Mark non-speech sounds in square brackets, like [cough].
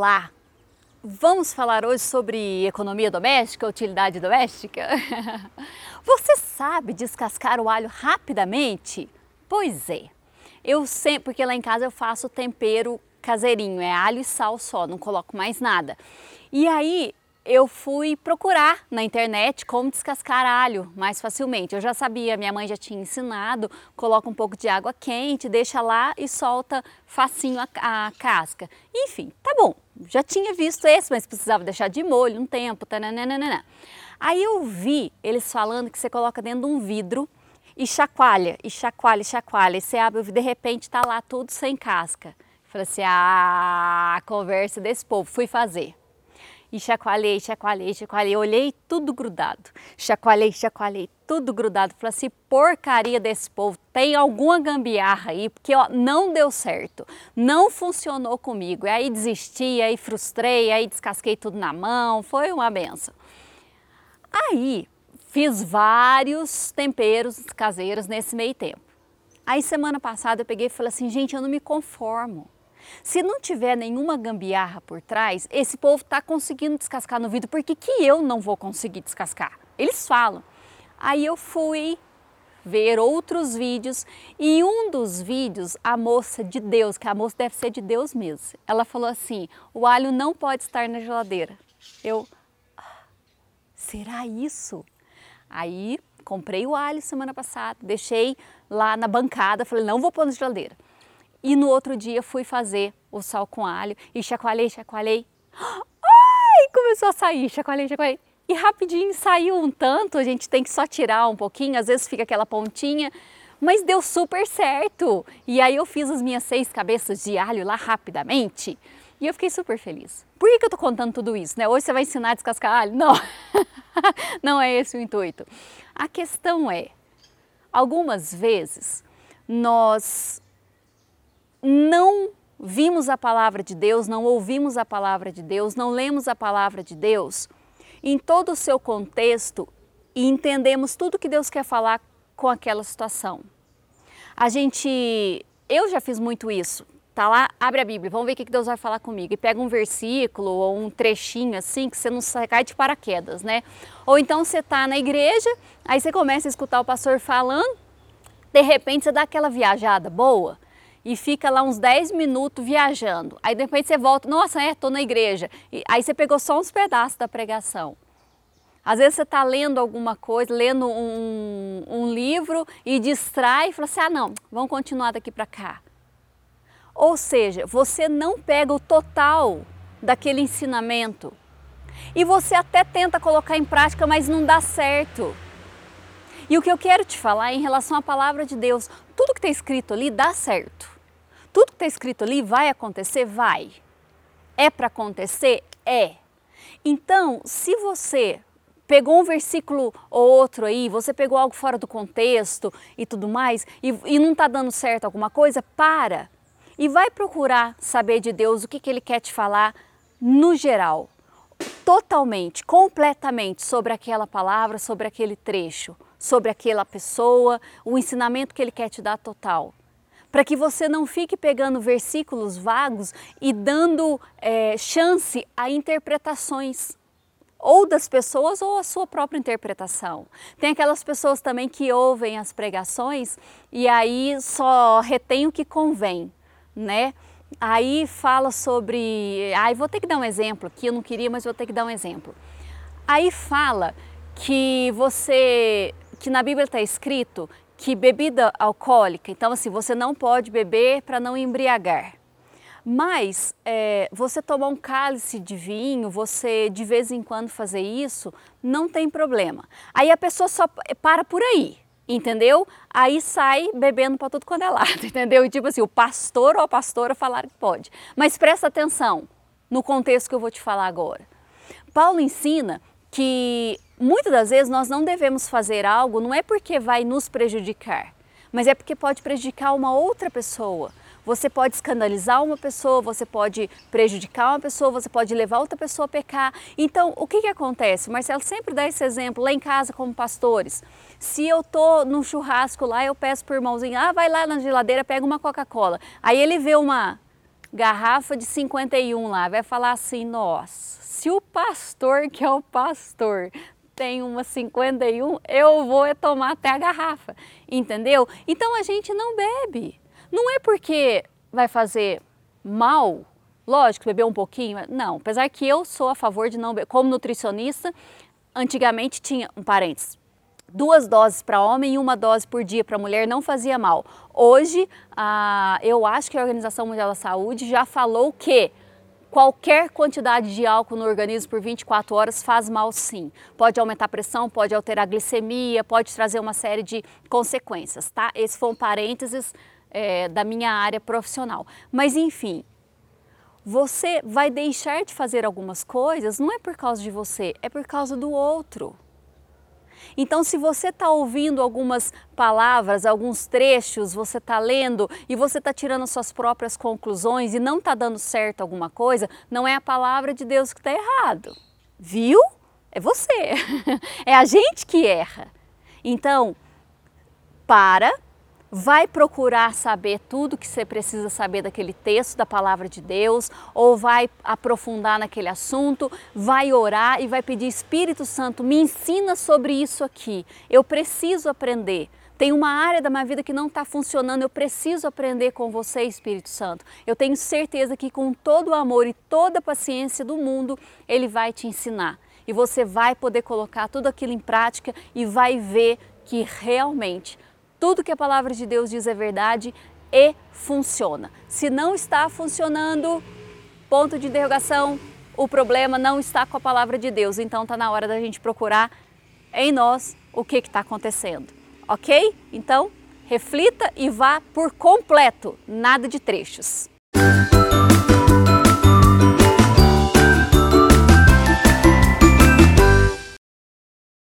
Olá! Vamos falar hoje sobre economia doméstica, utilidade doméstica? [laughs] Você sabe descascar o alho rapidamente? Pois é. Eu sempre, porque lá em casa eu faço tempero caseirinho, é alho e sal só, não coloco mais nada. E aí eu fui procurar na internet como descascar alho mais facilmente. Eu já sabia, minha mãe já tinha ensinado, coloca um pouco de água quente, deixa lá e solta facinho a, a casca. Enfim, tá bom, já tinha visto esse, mas precisava deixar de molho um tempo, tananana. Aí eu vi eles falando que você coloca dentro de um vidro e chacoalha, e chacoalha, e chacoalha, e você abre, de repente tá lá tudo sem casca. Falei assim, ah, conversa desse povo, fui fazer. E chacoalhei, chacoalhei, chacoalhei, olhei tudo grudado. Chacoalhei, chacoalhei, tudo grudado. Falei assim, porcaria desse povo, tem alguma gambiarra aí, porque ó, não deu certo, não funcionou comigo. E aí desisti, aí frustrei, aí descasquei tudo na mão, foi uma benção. Aí fiz vários temperos caseiros nesse meio tempo. Aí semana passada eu peguei e falei assim, gente, eu não me conformo. Se não tiver nenhuma gambiarra por trás, esse povo está conseguindo descascar no vidro, por que, que eu não vou conseguir descascar? Eles falam. Aí eu fui ver outros vídeos e um dos vídeos, a moça de Deus, que a moça deve ser de Deus mesmo, ela falou assim, o alho não pode estar na geladeira. Eu, ah, será isso? Aí comprei o alho semana passada, deixei lá na bancada, falei, não vou pôr na geladeira. E no outro dia fui fazer o sal com alho e chacoalhei, chacoalhei. Ai, começou a sair, chacoalhei, chacoalhei. E rapidinho saiu um tanto, a gente tem que só tirar um pouquinho, às vezes fica aquela pontinha, mas deu super certo. E aí eu fiz as minhas seis cabeças de alho lá rapidamente e eu fiquei super feliz. Por que, que eu tô contando tudo isso, né? Hoje você vai ensinar a descascar alho? Não, [laughs] não é esse o intuito. A questão é, algumas vezes nós não vimos a palavra de Deus, não ouvimos a palavra de Deus, não lemos a palavra de Deus em todo o seu contexto e entendemos tudo que Deus quer falar com aquela situação. A gente, eu já fiz muito isso. Tá lá, abre a Bíblia, vamos ver o que Deus vai falar comigo. E pega um versículo ou um trechinho assim que você não cai de paraquedas, né? Ou então você tá na igreja, aí você começa a escutar o pastor falando, de repente você dá aquela viajada boa e fica lá uns 10 minutos viajando. Aí depois você volta, nossa, é, tô na igreja. E, aí você pegou só uns pedaços da pregação. Às vezes você está lendo alguma coisa, lendo um, um livro e distrai e fala assim, ah não, vamos continuar daqui para cá. Ou seja, você não pega o total daquele ensinamento. E você até tenta colocar em prática, mas não dá certo. E o que eu quero te falar é em relação à palavra de Deus, tudo que está escrito ali dá certo. Tudo que está escrito ali vai acontecer? Vai. É para acontecer? É. Então, se você pegou um versículo ou outro aí, você pegou algo fora do contexto e tudo mais, e, e não está dando certo alguma coisa, para e vai procurar saber de Deus o que, que Ele quer te falar no geral, totalmente, completamente sobre aquela palavra, sobre aquele trecho sobre aquela pessoa, o ensinamento que ele quer te dar total. Para que você não fique pegando versículos vagos e dando é, chance a interpretações ou das pessoas ou a sua própria interpretação. Tem aquelas pessoas também que ouvem as pregações e aí só retém o que convém, né? Aí fala sobre, aí vou ter que dar um exemplo aqui, eu não queria, mas vou ter que dar um exemplo. Aí fala que você que na Bíblia está escrito que bebida alcoólica, então assim, você não pode beber para não embriagar. Mas é, você tomar um cálice de vinho, você de vez em quando fazer isso, não tem problema. Aí a pessoa só para por aí, entendeu? Aí sai bebendo para tudo quando é lado, [laughs] entendeu? E tipo assim, o pastor ou a pastora falaram que pode. Mas presta atenção no contexto que eu vou te falar agora. Paulo ensina que muitas das vezes nós não devemos fazer algo não é porque vai nos prejudicar, mas é porque pode prejudicar uma outra pessoa. Você pode escandalizar uma pessoa, você pode prejudicar uma pessoa, você pode levar outra pessoa a pecar. Então, o que, que acontece? O Marcelo sempre dá esse exemplo lá em casa como pastores. Se eu tô no churrasco lá, eu peço para o irmãozinho, ah, vai lá na geladeira, pega uma Coca-Cola. Aí ele vê uma garrafa de 51 lá, vai falar assim: nossa, se o pastor, que é o pastor, tem uma 51, eu vou é tomar até a garrafa, entendeu? Então a gente não bebe. Não é porque vai fazer mal, lógico, beber um pouquinho, não. Apesar que eu sou a favor de não beber. Como nutricionista, antigamente tinha, um parênteses, duas doses para homem e uma dose por dia para mulher não fazia mal. Hoje, ah, eu acho que a Organização Mundial da Saúde já falou que qualquer quantidade de álcool no organismo por 24 horas faz mal sim. Pode aumentar a pressão, pode alterar a glicemia, pode trazer uma série de consequências, tá? Esse foi um parênteses é, da minha área profissional. Mas enfim, você vai deixar de fazer algumas coisas não é por causa de você, é por causa do outro. Então, se você está ouvindo algumas palavras, alguns trechos, você está lendo e você está tirando suas próprias conclusões e não está dando certo alguma coisa, não é a palavra de Deus que está errado. Viu? É você. [laughs] é a gente que erra. Então, para vai procurar saber tudo que você precisa saber daquele texto da palavra de Deus, ou vai aprofundar naquele assunto, vai orar e vai pedir Espírito Santo, me ensina sobre isso aqui. Eu preciso aprender. Tem uma área da minha vida que não está funcionando, eu preciso aprender com você, Espírito Santo. Eu tenho certeza que com todo o amor e toda a paciência do mundo, Ele vai te ensinar. E você vai poder colocar tudo aquilo em prática e vai ver que realmente tudo que a palavra de Deus diz é verdade e funciona. Se não está funcionando, ponto de interrogação, o problema não está com a palavra de Deus. Então está na hora da gente procurar em nós o que está acontecendo. Ok? Então, reflita e vá por completo, nada de trechos.